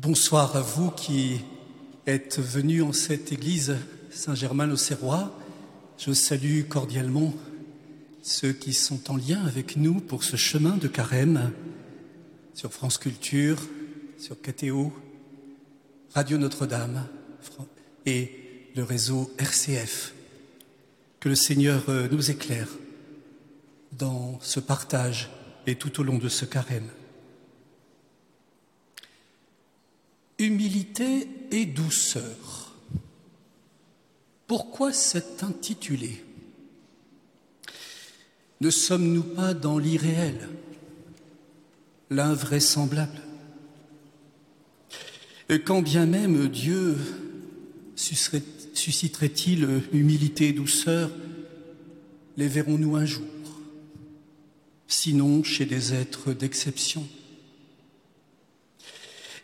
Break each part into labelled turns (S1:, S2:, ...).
S1: Bonsoir à vous qui êtes venus en cette église Saint-Germain-l'Auxerrois. Je salue cordialement ceux qui sont en lien avec nous pour ce chemin de carême sur France Culture, sur KTO, Radio Notre-Dame et le réseau RCF. Que le Seigneur euh, nous éclaire dans ce partage et tout au long de ce carême. Humilité et douceur. Pourquoi cet intitulé? Ne sommes-nous pas dans l'irréel, l'invraisemblable. Et Quand bien même Dieu susciterait-il humilité et douceur, les verrons-nous un jour, sinon chez des êtres d'exception?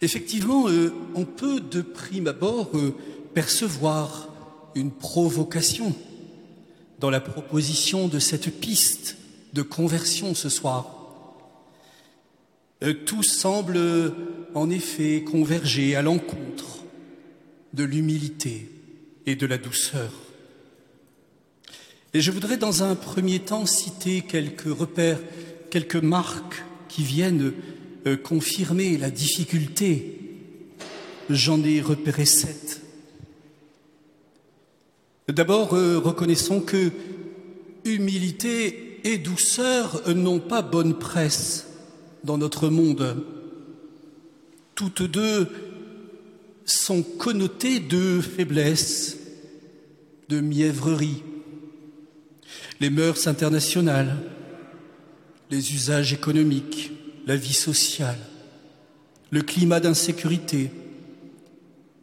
S1: Effectivement, euh, on peut de prime abord euh, percevoir une provocation dans la proposition de cette piste de conversion ce soir. Euh, tout semble en effet converger à l'encontre de l'humilité et de la douceur. Et je voudrais dans un premier temps citer quelques repères, quelques marques qui viennent euh, confirmer la difficulté. J'en ai repéré sept. D'abord, euh, reconnaissons que humilité et douceur n'ont pas bonne presse dans notre monde. Toutes deux sont connotées de faiblesse, de mièvrerie. Les mœurs internationales, les usages économiques, la vie sociale, le climat d'insécurité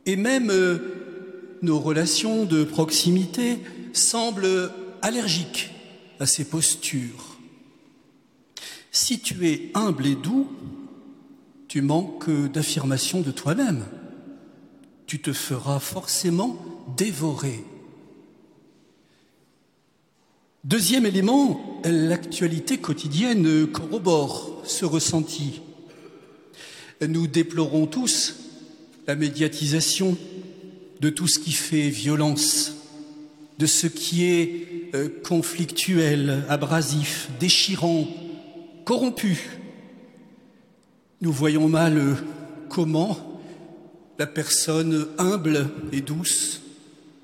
S1: et même euh, nos relations de proximité semblent allergiques à ces postures. Si tu es humble et doux, tu manques d'affirmation de toi-même. Tu te feras forcément dévorer. Deuxième élément, l'actualité quotidienne corrobore ce ressenti. Nous déplorons tous la médiatisation de tout ce qui fait violence, de ce qui est euh, conflictuel, abrasif, déchirant, corrompu. Nous voyons mal euh, comment la personne humble et douce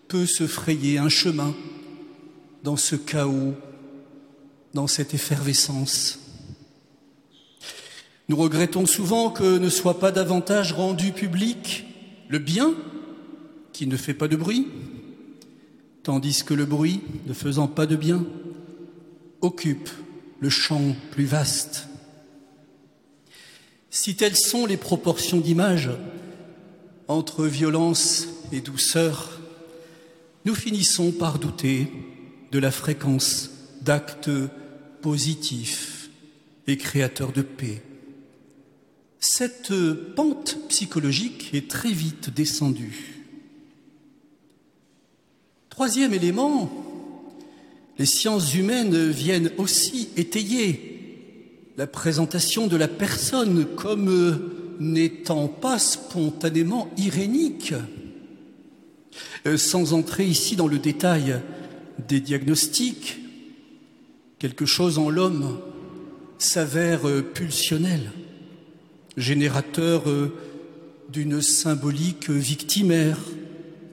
S1: peut se frayer un chemin dans ce chaos, dans cette effervescence. Nous regrettons souvent que ne soit pas davantage rendu public le bien qui ne fait pas de bruit, tandis que le bruit, ne faisant pas de bien, occupe le champ plus vaste. Si telles sont les proportions d'image entre violence et douceur, nous finissons par douter la fréquence d'actes positifs et créateurs de paix. Cette pente psychologique est très vite descendue. Troisième élément, les sciences humaines viennent aussi étayer la présentation de la personne comme n'étant pas spontanément irénique. Euh, sans entrer ici dans le détail des diagnostics, quelque chose en l'homme s'avère euh, pulsionnel, générateur euh, d'une symbolique victimaire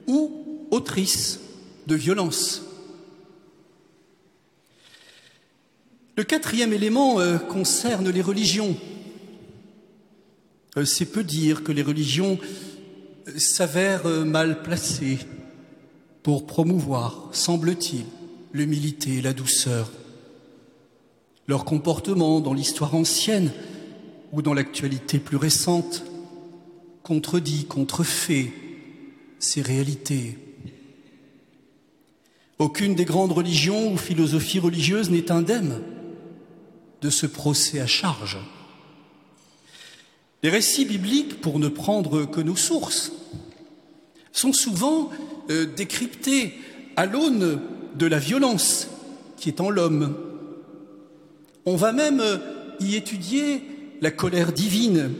S1: ou autrice de violence. Le quatrième élément euh, concerne les religions. C'est peu dire que les religions s'avèrent mal placées pour promouvoir, semble-t-il, l'humilité et la douceur. Leur comportement dans l'histoire ancienne ou dans l'actualité plus récente contredit, contrefait ces réalités. Aucune des grandes religions ou philosophies religieuses n'est indemne de ce procès à charge. Les récits bibliques, pour ne prendre que nos sources, sont souvent euh, décryptés à l'aune de la violence qui est en l'homme. On va même euh, y étudier la colère divine,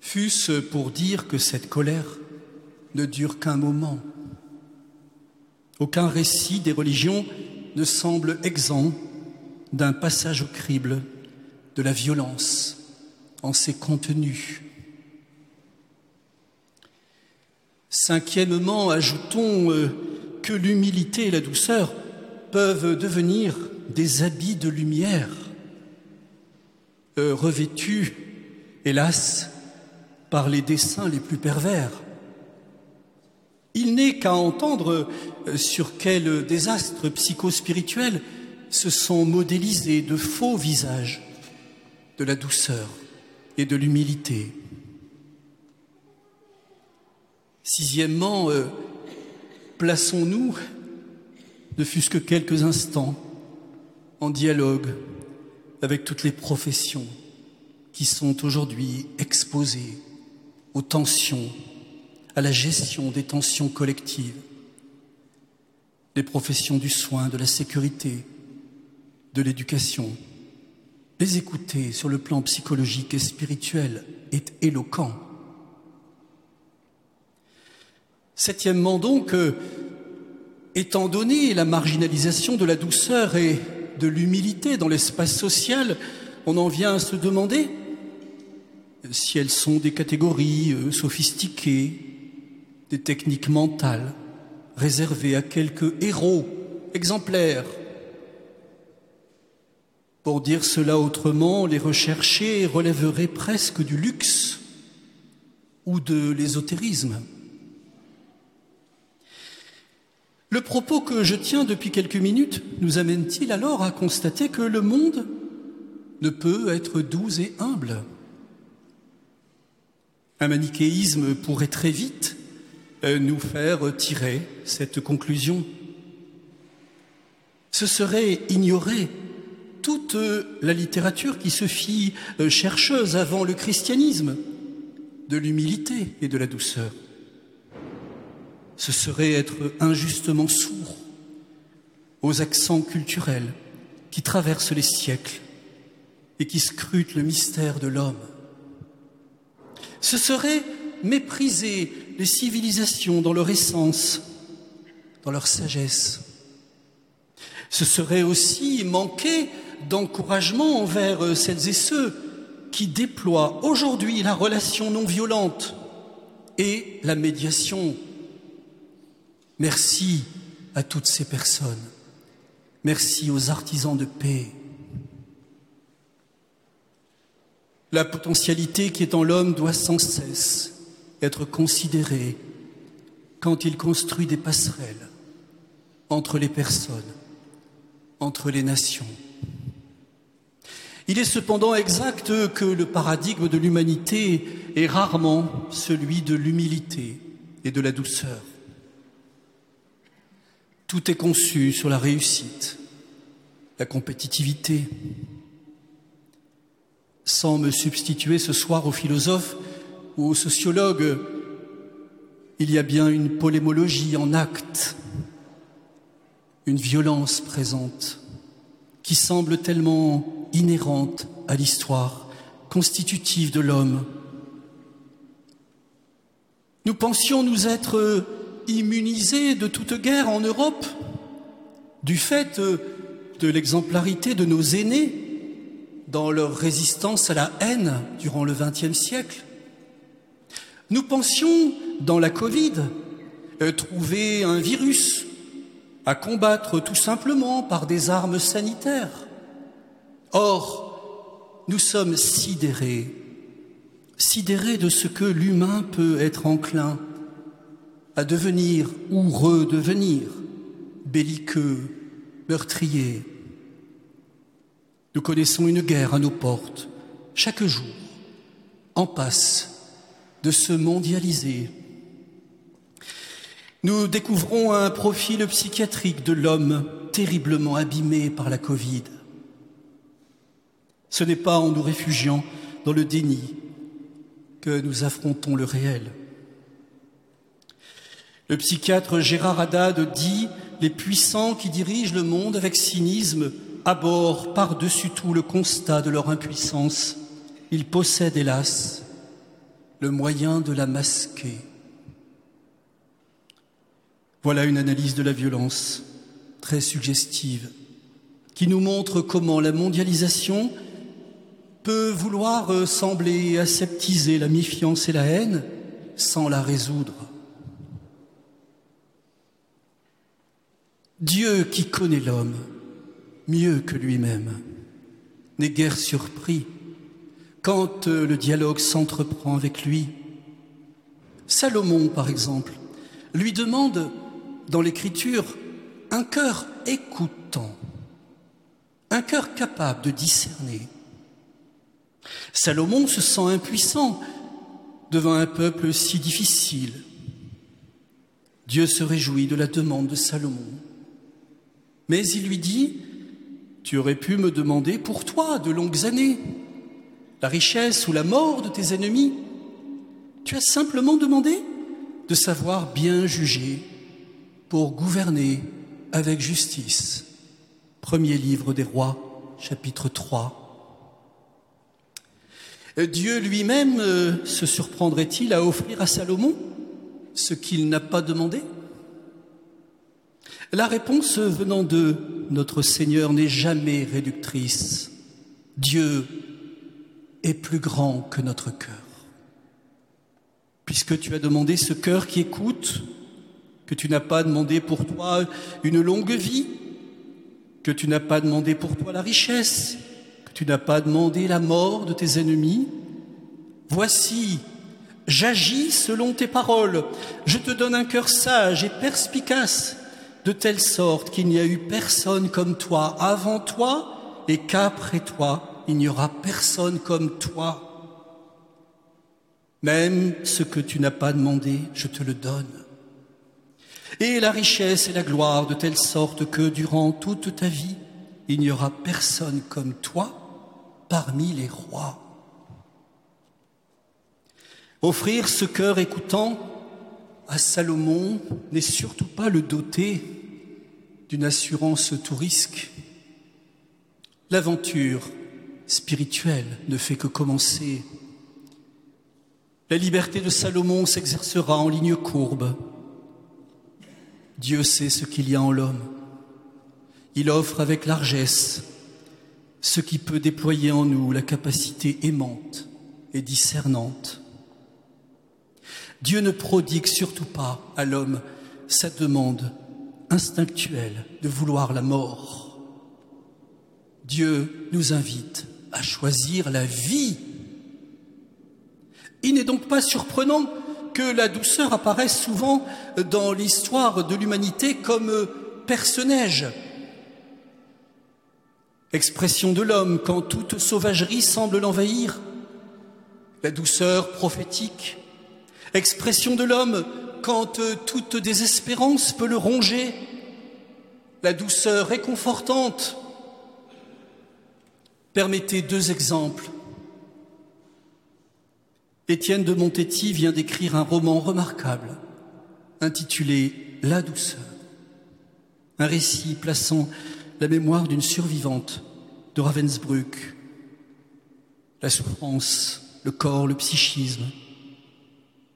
S1: fût-ce pour dire que cette colère ne dure qu'un moment. Aucun récit des religions ne semble exempt d'un passage au crible de la violence en ses contenus. Cinquièmement, ajoutons euh, que l'humilité et la douceur peuvent devenir des habits de lumière, euh, revêtus, hélas, par les desseins les plus pervers. Il n'est qu'à entendre euh, sur quel désastre psychospirituel se sont modélisés de faux visages de la douceur et de l'humilité. Sixièmement, euh, plaçons-nous, ne fût-ce que quelques instants, en dialogue avec toutes les professions qui sont aujourd'hui exposées aux tensions, à la gestion des tensions collectives, les professions du soin, de la sécurité, de l'éducation. Les écouter sur le plan psychologique et spirituel est éloquent. Septièmement donc, euh, étant donné la marginalisation de la douceur et de l'humilité dans l'espace social, on en vient à se demander si elles sont des catégories euh, sophistiquées, des techniques mentales réservées à quelques héros exemplaires. Pour dire cela autrement, les recherchés relèveraient presque du luxe ou de l'ésotérisme. Le propos que je tiens depuis quelques minutes nous amène-t-il alors à constater que le monde ne peut être doux et humble? Un manichéisme pourrait très vite euh, nous faire tirer cette conclusion. Ce serait ignorer toute la littérature qui se fit euh, chercheuse avant le christianisme de l'humilité et de la douceur ce serait être injustement sourd aux accents culturels qui traversent les siècles et qui scrutent le mystère de l'homme. Ce serait mépriser les civilisations dans leur essence, dans leur sagesse. Ce serait aussi manquer d'encouragement envers celles et ceux qui déploient aujourd'hui la relation non violente et la médiation Merci à toutes ces personnes. Merci aux artisans de paix. La potentialité qui est en l'homme doit sans cesse être considérée quand il construit des passerelles entre les personnes, entre les nations. Il est cependant exact que le paradigme de l'humanité est rarement celui de l'humilité et de la douceur. Tout est conçu sur la réussite, la compétitivité. Sans me substituer ce soir aux philosophes ou aux sociologues, il y a bien une polémologie en acte, une violence présente qui semble tellement inhérente à l'histoire, constitutive de l'homme. Nous pensions nous être immunisés de toute guerre en Europe du fait de l'exemplarité de nos aînés dans leur résistance à la haine durant le XXe siècle. Nous pensions, dans la Covid, euh, trouver un virus à combattre tout simplement par des armes sanitaires. Or, nous sommes sidérés, sidérés de ce que l'humain peut être enclin à devenir ou redevenir belliqueux, meurtrier. Nous connaissons une guerre à nos portes, chaque jour, en passe de se mondialiser. Nous découvrons un profil psychiatrique de l'homme terriblement abîmé par la Covid. Ce n'est pas en nous réfugiant dans le déni que nous affrontons le réel. Le psychiatre Gérard Haddad dit Les puissants qui dirigent le monde avec cynisme abordent par-dessus tout le constat de leur impuissance. Ils possèdent, hélas, le moyen de la masquer. Voilà une analyse de la violence très suggestive qui nous montre comment la mondialisation peut vouloir sembler aseptiser la méfiance et la haine sans la résoudre. Dieu qui connaît l'homme mieux que lui-même n'est guère surpris quand euh, le dialogue s'entreprend avec lui. Salomon, par exemple, lui demande dans l'Écriture un cœur écoutant, un cœur capable de discerner. Salomon se sent impuissant devant un peuple si difficile. Dieu se réjouit de la demande de Salomon. Mais il lui dit, tu aurais pu me demander pour toi de longues années la richesse ou la mort de tes ennemis. Tu as simplement demandé de savoir bien juger pour gouverner avec justice. Premier livre des rois, chapitre 3. Dieu lui-même euh, se surprendrait-il à offrir à Salomon ce qu'il n'a pas demandé? La réponse venant de notre Seigneur n'est jamais réductrice. Dieu est plus grand que notre cœur. Puisque tu as demandé ce cœur qui écoute, que tu n'as pas demandé pour toi une longue vie, que tu n'as pas demandé pour toi la richesse, tu n'as pas demandé la mort de tes ennemis. Voici, j'agis selon tes paroles. Je te donne un cœur sage et perspicace, de telle sorte qu'il n'y a eu personne comme toi avant toi et qu'après toi, il n'y aura personne comme toi. Même ce que tu n'as pas demandé, je te le donne. Et la richesse et la gloire de telle sorte que durant toute ta vie, il n'y aura personne comme toi parmi les rois. Offrir ce cœur écoutant à Salomon n'est surtout pas le doter d'une assurance tout risque. L'aventure spirituelle ne fait que commencer. La liberté de Salomon s'exercera en ligne courbe. Dieu sait ce qu'il y a en l'homme. Il offre avec largesse ce qui peut déployer en nous la capacité aimante et discernante. Dieu ne prodigue surtout pas à l'homme sa demande instinctuelle de vouloir la mort. Dieu nous invite à choisir la vie. Il n'est donc pas surprenant que la douceur apparaisse souvent dans l'histoire de l'humanité comme personnage expression de l'homme quand toute sauvagerie semble l'envahir, la douceur prophétique, expression de l'homme quand toute désespérance peut le ronger, la douceur réconfortante. Permettez deux exemples. Étienne de Montetti vient d'écrire un roman remarquable intitulé La douceur, un récit plaçant la mémoire d'une survivante de Ravensbrück, la souffrance, le corps, le psychisme,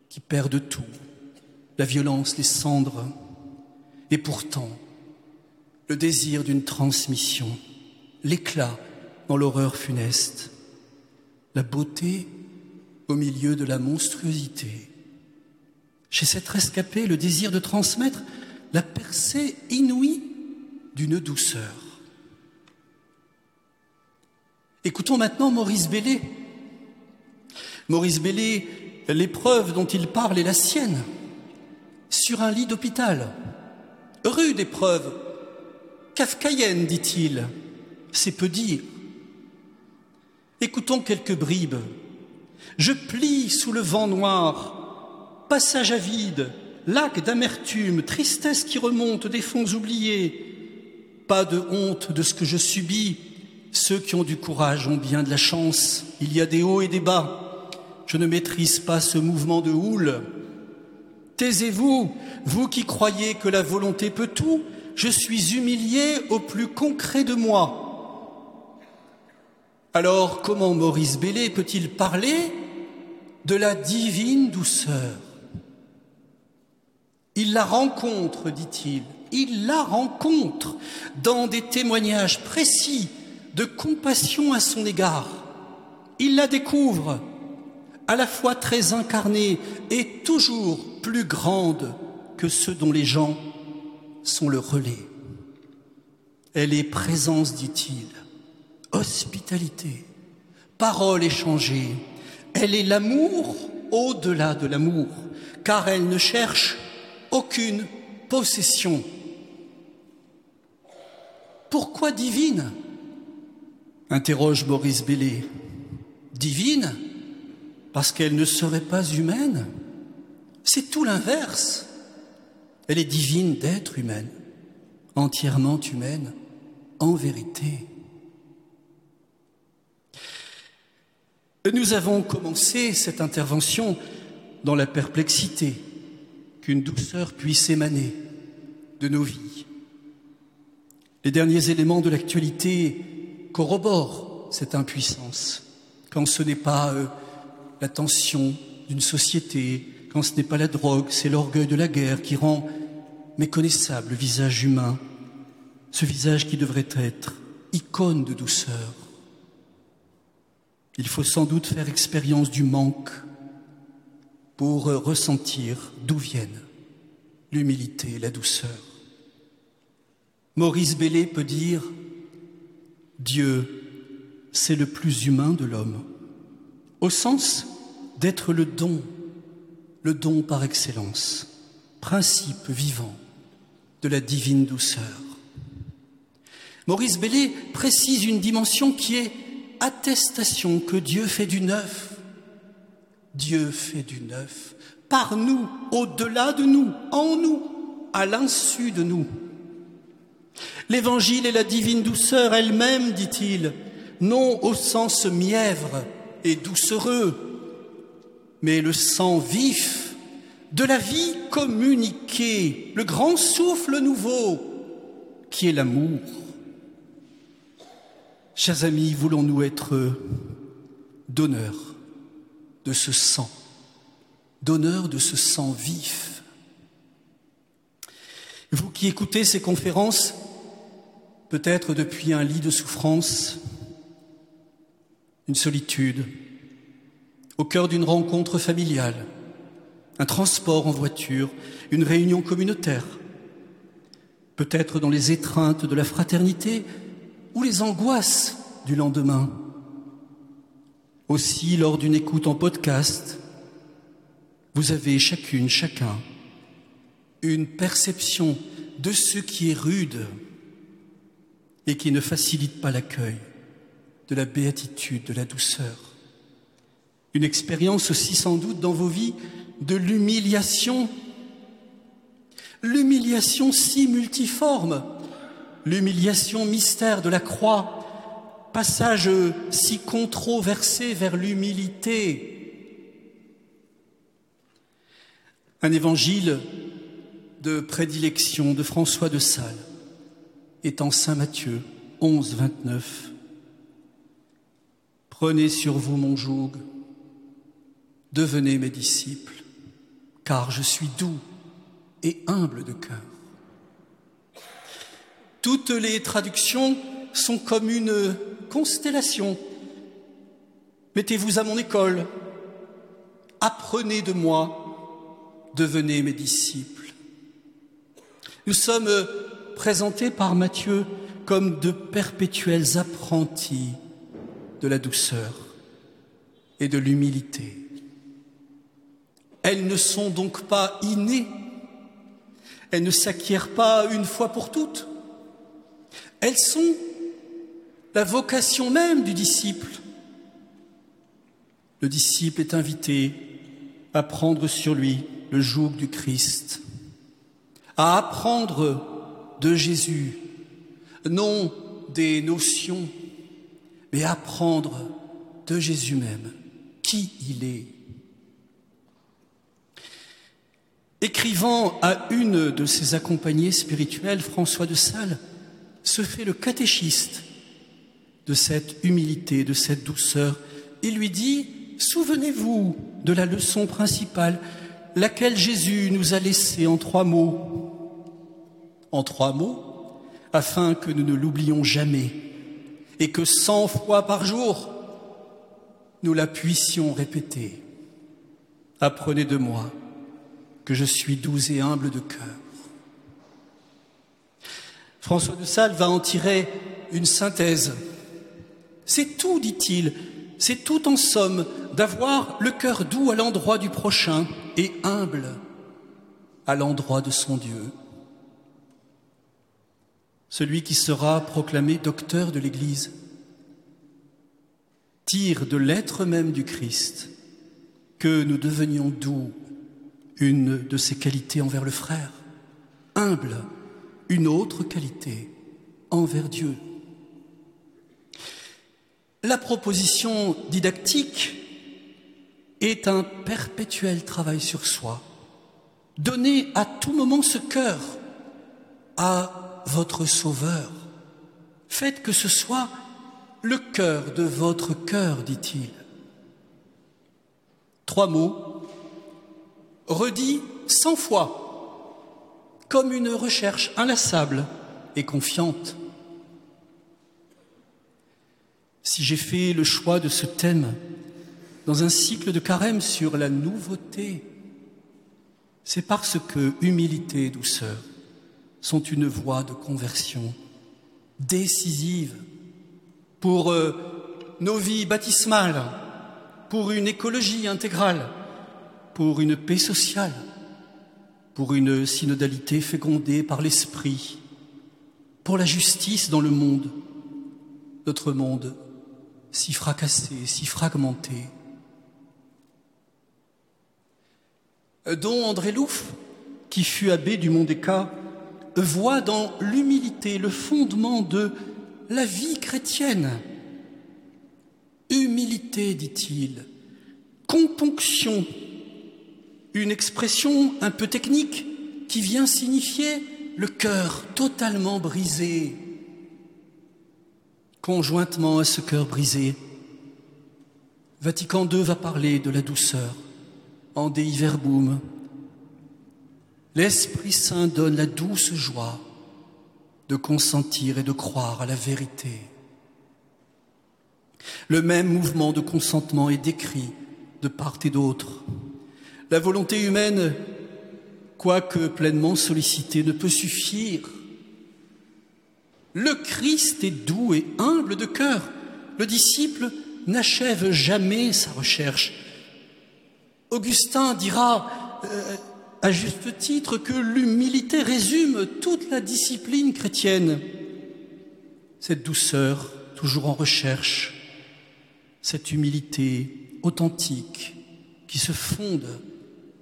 S1: qui perdent tout, la violence, les cendres, et pourtant le désir d'une transmission, l'éclat dans l'horreur funeste, la beauté au milieu de la monstruosité. Chez cette rescapée, le désir de transmettre la percée inouïe d'une douceur. Écoutons maintenant Maurice Bellé. Maurice Bellé, l'épreuve dont il parle est la sienne, sur un lit d'hôpital. Rude épreuve, kafkaïenne, dit-il, c'est peu dire. Écoutons quelques bribes. Je plie sous le vent noir, passage à vide, lac d'amertume, tristesse qui remonte des fonds oubliés, pas de honte de ce que je subis. Ceux qui ont du courage ont bien de la chance. Il y a des hauts et des bas. Je ne maîtrise pas ce mouvement de houle. Taisez-vous, vous qui croyez que la volonté peut tout, je suis humilié au plus concret de moi. Alors comment Maurice Bellé peut-il parler de la divine douceur? Il la rencontre, dit-il, il la rencontre dans des témoignages précis de compassion à son égard. Il la découvre à la fois très incarnée et toujours plus grande que ceux dont les gens sont le relais. Elle est présence, dit-il, hospitalité, parole échangée. Elle est l'amour au-delà de l'amour, car elle ne cherche aucune possession. Pourquoi divine? interroge Maurice Bellé. Divine? Parce qu'elle ne serait pas humaine C'est tout l'inverse. Elle est divine d'être humaine, entièrement humaine, en vérité. Nous avons commencé cette intervention dans la perplexité qu'une douceur puisse émaner de nos vies. Les derniers éléments de l'actualité corroborent cette impuissance, quand ce n'est pas euh, la tension d'une société, quand ce n'est pas la drogue, c'est l'orgueil de la guerre qui rend méconnaissable le visage humain, ce visage qui devrait être icône de douceur. Il faut sans doute faire expérience du manque pour ressentir d'où viennent l'humilité, la douceur. Maurice Bellé peut dire Dieu, c'est le plus humain de l'homme, au sens d'être le don, le don par excellence, principe vivant de la divine douceur. Maurice Bellé précise une dimension qui est attestation que Dieu fait du neuf. Dieu fait du neuf par nous, au-delà de nous, en nous, à l'insu de nous. L'évangile est la divine douceur elle-même, dit-il, non au sens mièvre doucereux, mais le sang vif de la vie communiquée, le grand souffle nouveau qui est l'amour. Chers amis, voulons-nous être donneurs de ce sang, donneurs de ce sang vif? Vous qui écoutez ces conférences, peut-être depuis un lit de souffrance, une solitude, au cœur d'une rencontre familiale, un transport en voiture, une réunion communautaire, peut-être dans les étreintes de la fraternité, ou les angoisses du lendemain. Aussi, lors d'une écoute en podcast, vous avez chacune, chacun, une perception de ce qui est rude et qui ne facilite pas l'accueil de la béatitude, de la douceur. Une expérience aussi sans doute dans vos vies de l'humiliation, l'humiliation si multiforme l'humiliation mystère de la croix, passage si controversé vers l'humilité. Un évangile de prédilection de François de Sales est en Saint Matthieu 11, 29. Prenez sur vous mon joug, devenez mes disciples, car je suis doux et humble de cœur. Toutes les traductions sont comme une constellation. Mettez-vous à mon école, apprenez de moi, devenez mes disciples. Nous sommes présentés par Matthieu comme de perpétuels apprentis de la douceur et de l'humilité. Elles ne sont donc pas innées, elles ne s'acquièrent pas une fois pour toutes. Elles sont la vocation même du disciple. Le disciple est invité à prendre sur lui le joug du Christ, à apprendre de Jésus, non des notions, mais apprendre de Jésus même qui il est. Écrivant à une de ses accompagnées spirituelles, François de Sales, se fait le catéchiste de cette humilité, de cette douceur. Il lui dit, souvenez-vous, de la leçon principale, laquelle Jésus nous a laissée en trois mots. En trois mots, afin que nous ne l'oublions jamais et que cent fois par jour, nous la puissions répéter. Apprenez de moi que je suis doux et humble de cœur. François de Sales va en tirer une synthèse. C'est tout, dit-il, c'est tout en somme d'avoir le cœur doux à l'endroit du prochain et humble à l'endroit de son Dieu. Celui qui sera proclamé docteur de l'Église tire de l'être même du Christ que nous devenions doux, une de ses qualités envers le frère, humble, une autre qualité envers Dieu. La proposition didactique est un perpétuel travail sur soi. Donnez à tout moment ce cœur à votre Sauveur. Faites que ce soit le cœur de votre cœur, dit-il. Trois mots, redits cent fois, comme une recherche inlassable et confiante. Si j'ai fait le choix de ce thème dans un cycle de carême sur la nouveauté, c'est parce que humilité et douceur sont une voie de conversion décisive pour euh, nos vies baptismales, pour une écologie intégrale, pour une paix sociale, pour une synodalité fécondée par l'esprit, pour la justice dans le monde, notre monde si fracassé, si fragmenté. Dont André Louf, qui fut abbé du Mont des voit dans l'humilité le fondement de la vie chrétienne. Humilité, dit-il, componction, une expression un peu technique qui vient signifier le cœur totalement brisé. Conjointement à ce cœur brisé, Vatican II va parler de la douceur en Dei. L'Esprit Saint donne la douce joie de consentir et de croire à la vérité. Le même mouvement de consentement est décrit de part et d'autre. La volonté humaine, quoique pleinement sollicitée, ne peut suffire. Le Christ est doux et humble de cœur. Le disciple n'achève jamais sa recherche. Augustin dira euh, à juste titre que l'humilité résume toute la discipline chrétienne. Cette douceur, toujours en recherche, cette humilité authentique qui se fonde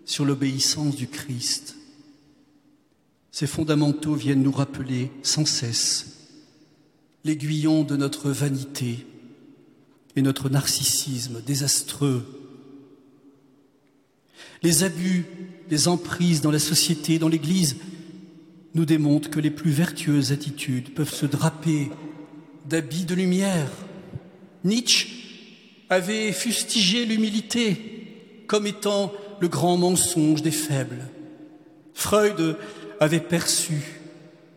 S1: sur l'obéissance du Christ. Ces fondamentaux viennent nous rappeler sans cesse l'aiguillon de notre vanité et notre narcissisme désastreux les abus, les emprises dans la société, dans l'Église, nous démontrent que les plus vertueuses attitudes peuvent se draper d'habits de lumière. Nietzsche avait fustigé l'humilité comme étant le grand mensonge des faibles. Freud avait perçu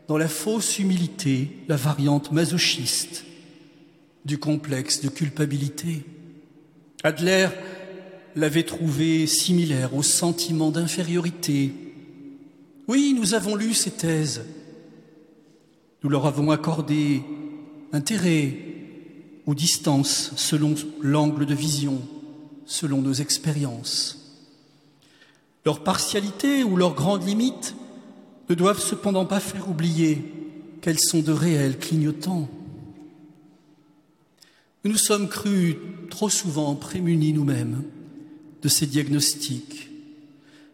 S1: dans la fausse humilité la variante masochiste du complexe de culpabilité. Adler l'avait trouvé similaire au sentiment d'infériorité. Oui, nous avons lu ces thèses. Nous leur avons accordé intérêt ou distance selon l'angle de vision, selon nos expériences. Leur partialité ou leurs grandes limites ne doivent cependant pas faire oublier qu'elles sont de réels clignotants. Nous nous sommes crus trop souvent prémunis nous-mêmes de ces diagnostics,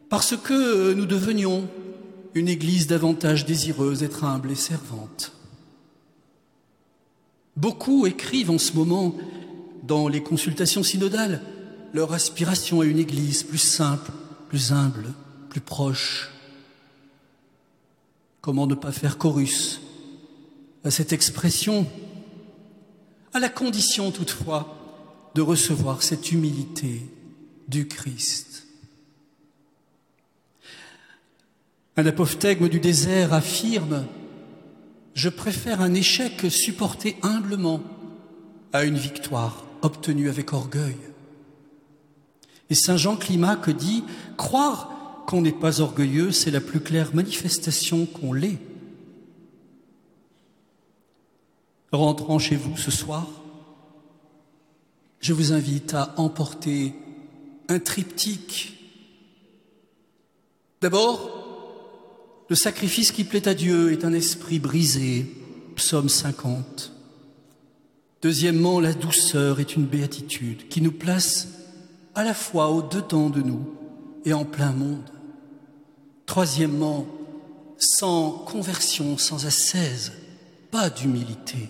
S1: parce que nous devenions une Église davantage désireuse d'être humble et servante. Beaucoup écrivent en ce moment dans les consultations synodales leur aspiration à une Église plus simple, plus humble, plus proche. Comment ne pas faire chorus à cette expression, à la condition toutefois de recevoir cette humilité du Christ. Un apophthegme du désert affirme Je préfère un échec supporté humblement à une victoire obtenue avec orgueil. Et Saint Jean Climac dit Croire qu'on n'est pas orgueilleux, c'est la plus claire manifestation qu'on l'est. Rentrant chez vous ce soir, je vous invite à emporter un triptyque. D'abord, le sacrifice qui plaît à Dieu est un esprit brisé, psaume 50. Deuxièmement, la douceur est une béatitude qui nous place à la fois au-dedans de nous et en plein monde. Troisièmement, sans conversion, sans ascèse, pas d'humilité.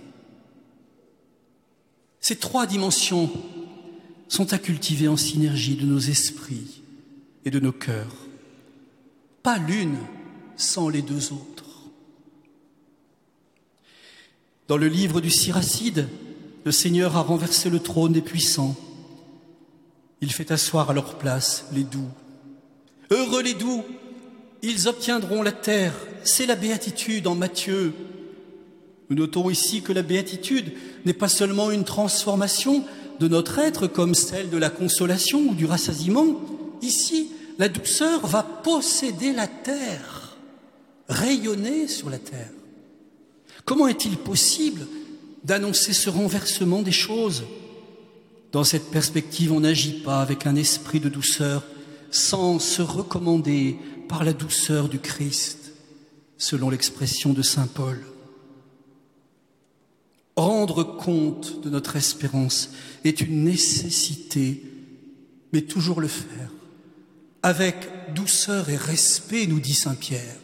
S1: Ces trois dimensions sont à cultiver en synergie de nos esprits et de nos cœurs. Pas l'une sans les deux autres. Dans le livre du Siracide, le Seigneur a renversé le trône des puissants. Il fait asseoir à leur place les doux. Heureux les doux, ils obtiendront la terre. C'est la béatitude en Matthieu. Nous notons ici que la béatitude n'est pas seulement une transformation de notre être comme celle de la consolation ou du rassasiement. Ici, la douceur va posséder la terre, rayonner sur la terre. Comment est-il possible d'annoncer ce renversement des choses Dans cette perspective, on n'agit pas avec un esprit de douceur sans se recommander par la douceur du Christ, selon l'expression de Saint Paul. Rendre compte de notre espérance est une nécessité, mais toujours le faire avec douceur et respect, nous dit Saint Pierre.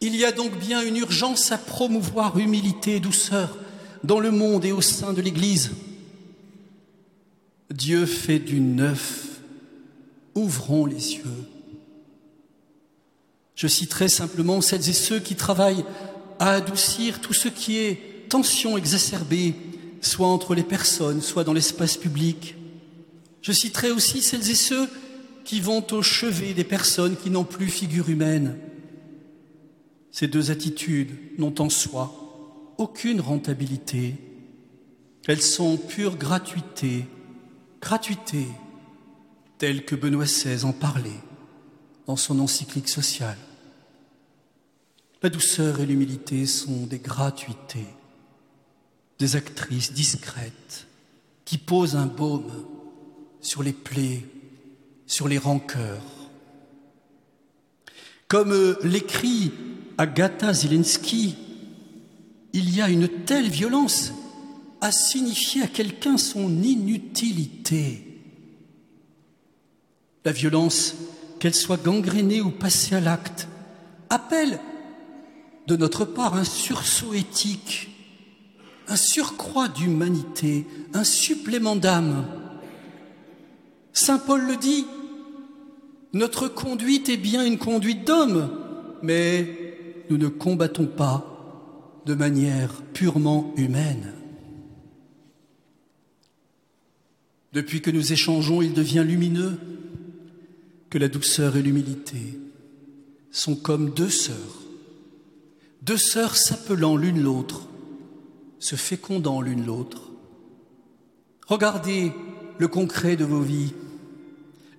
S1: Il y a donc bien une urgence à promouvoir humilité et douceur dans le monde et au sein de l'Église. Dieu fait du neuf. Ouvrons les yeux. Je citerai simplement celles et ceux qui travaillent à adoucir tout ce qui est tension exacerbée, soit entre les personnes, soit dans l'espace public. Je citerai aussi celles et ceux qui vont au chevet des personnes qui n'ont plus figure humaine. Ces deux attitudes n'ont en soi aucune rentabilité. Elles sont pure gratuité, gratuité, telle que Benoît XVI en parlait dans son encyclique sociale. La douceur et l'humilité sont des gratuités, des actrices discrètes qui posent un baume sur les plaies, sur les rancœurs. Comme l'écrit Agatha Zelensky, il y a une telle violence à signifier à quelqu'un son inutilité. La violence, qu'elle soit gangrénée ou passée à l'acte, appelle de notre part un sursaut éthique, un surcroît d'humanité, un supplément d'âme. Saint Paul le dit, notre conduite est bien une conduite d'homme, mais nous ne combattons pas de manière purement humaine. Depuis que nous échangeons, il devient lumineux que la douceur et l'humilité sont comme deux sœurs deux sœurs s'appelant l'une l'autre, se fécondant l'une l'autre. Regardez le concret de vos vies.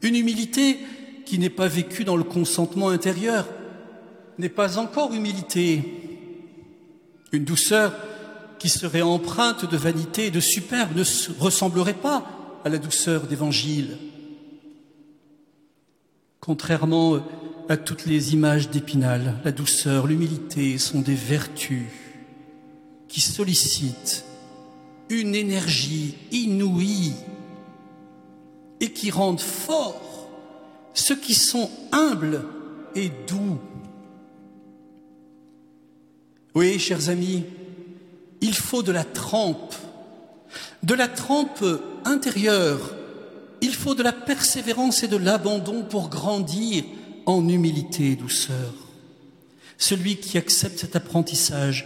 S1: Une humilité qui n'est pas vécue dans le consentement intérieur n'est pas encore humilité. Une douceur qui serait empreinte de vanité et de superbe ne ressemblerait pas à la douceur d'évangile. Contrairement à toutes les images d'Épinal. La douceur, l'humilité sont des vertus qui sollicitent une énergie inouïe et qui rendent forts ceux qui sont humbles et doux. Oui, chers amis, il faut de la trempe, de la trempe intérieure, il faut de la persévérance et de l'abandon pour grandir en humilité et douceur. Celui qui accepte cet apprentissage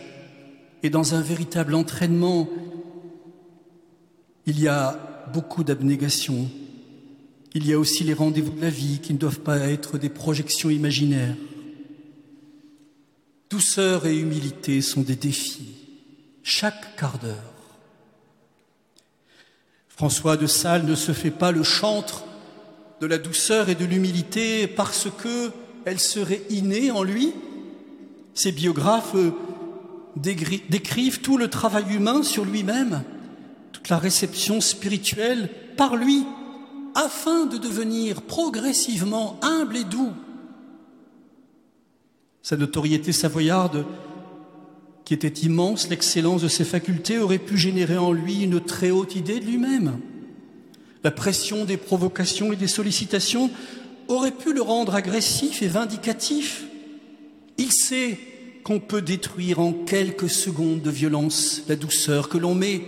S1: est dans un véritable entraînement. Il y a beaucoup d'abnégation. Il y a aussi les rendez-vous de la vie qui ne doivent pas être des projections imaginaires. Douceur et humilité sont des défis, chaque quart d'heure. François de Sales ne se fait pas le chantre de la douceur et de l'humilité parce que elle serait innée en lui. Ses biographes décrivent tout le travail humain sur lui-même, toute la réception spirituelle par lui, afin de devenir progressivement humble et doux. Sa notoriété savoyarde, qui était immense, l'excellence de ses facultés aurait pu générer en lui une très haute idée de lui-même. La pression des provocations et des sollicitations aurait pu le rendre agressif et vindicatif. Il sait qu'on peut détruire en quelques secondes de violence la douceur que l'on met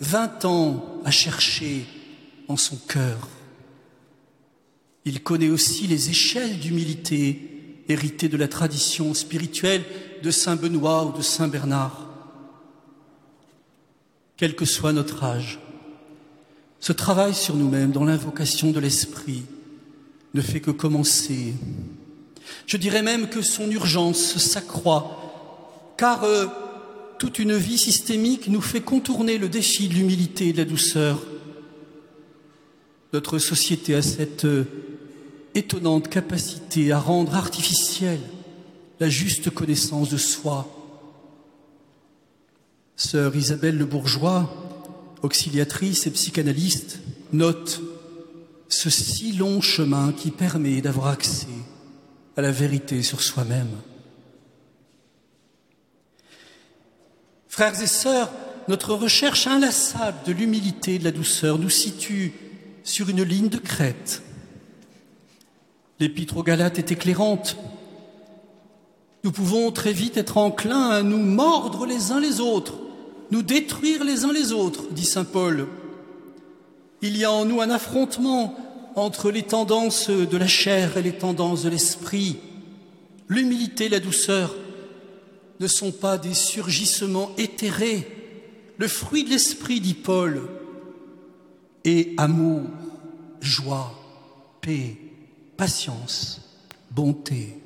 S1: vingt ans à chercher en son cœur. Il connaît aussi les échelles d'humilité héritées de la tradition spirituelle de Saint Benoît ou de Saint Bernard. Quel que soit notre âge, ce travail sur nous-mêmes dans l'invocation de l'Esprit ne fait que commencer. Je dirais même que son urgence s'accroît, car euh, toute une vie systémique nous fait contourner le défi de l'humilité et de la douceur. Notre société a cette euh, étonnante capacité à rendre artificielle la juste connaissance de soi. Sœur Isabelle Le Bourgeois auxiliatrice et psychanalyste, note ce si long chemin qui permet d'avoir accès à la vérité sur soi-même. Frères et sœurs, notre recherche inlassable de l'humilité et de la douceur nous situe sur une ligne de crête. L'épître aux Galates est éclairante. Nous pouvons très vite être enclins à nous mordre les uns les autres nous détruire les uns les autres, dit Saint Paul. Il y a en nous un affrontement entre les tendances de la chair et les tendances de l'esprit. L'humilité et la douceur ne sont pas des surgissements éthérés. Le fruit de l'esprit, dit Paul, est amour, joie, paix, patience, bonté,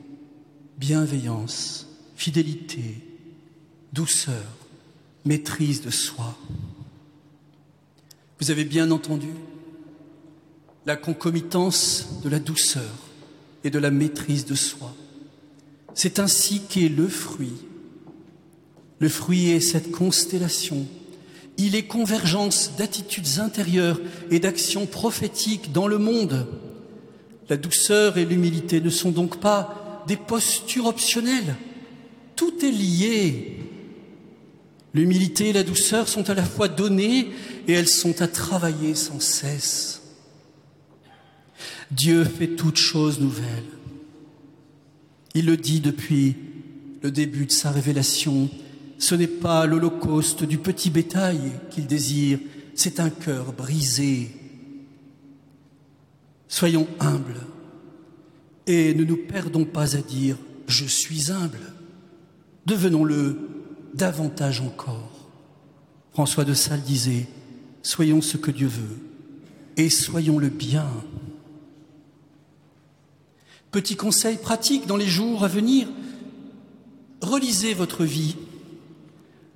S1: bienveillance, fidélité, douceur, maîtrise de soi. Vous avez bien entendu la concomitance de la douceur et de la maîtrise de soi. C'est ainsi qu'est le fruit. Le fruit est cette constellation. Il est convergence d'attitudes intérieures et d'actions prophétiques dans le monde. La douceur et l'humilité ne sont donc pas des postures optionnelles. Tout est lié L'humilité et la douceur sont à la fois données et elles sont à travailler sans cesse. Dieu fait toutes choses nouvelles. Il le dit depuis le début de sa révélation. Ce n'est pas l'holocauste du petit bétail qu'il désire, c'est un cœur brisé. Soyons humbles et ne nous perdons pas à dire je suis humble. Devenons-le davantage encore. François de Sales disait, soyons ce que Dieu veut et soyons le bien. Petit conseil pratique dans les jours à venir, relisez votre vie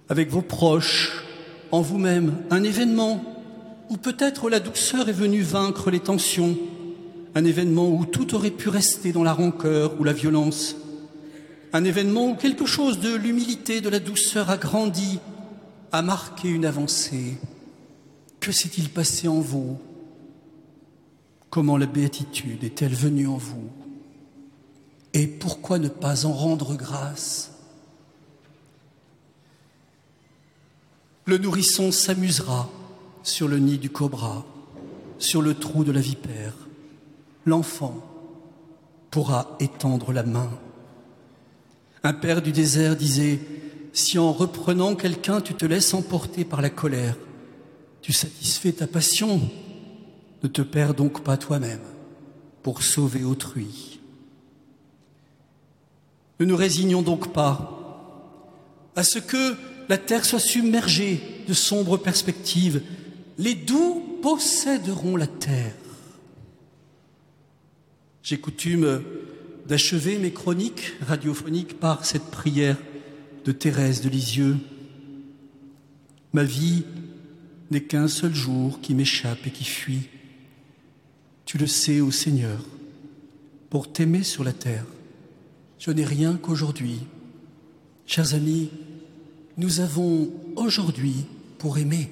S1: avec vos proches, en vous-même, un événement où peut-être la douceur est venue vaincre les tensions, un événement où tout aurait pu rester dans la rancœur ou la violence un événement où quelque chose de l'humilité, de la douceur a grandi, a marqué une avancée. Que s'est-il passé en vous? Comment la béatitude est-elle venue en vous? Et pourquoi ne pas en rendre grâce? Le nourrisson s'amusera sur le nid du cobra, sur le trou de la vipère. L'enfant pourra étendre la main un père du désert disait, si en reprenant quelqu'un tu te laisses emporter par la colère, tu satisfais ta passion, ne te perds donc pas toi-même pour sauver autrui. Ne nous résignons donc pas à ce que la terre soit submergée de sombres perspectives. Les doux posséderont la terre. J'ai coutume d'achever mes chroniques radiophoniques par cette prière de Thérèse de Lisieux. Ma vie n'est qu'un seul jour qui m'échappe et qui fuit. Tu le sais, ô Seigneur, pour t'aimer sur la terre, je n'ai rien qu'aujourd'hui. Chers amis, nous avons aujourd'hui pour aimer.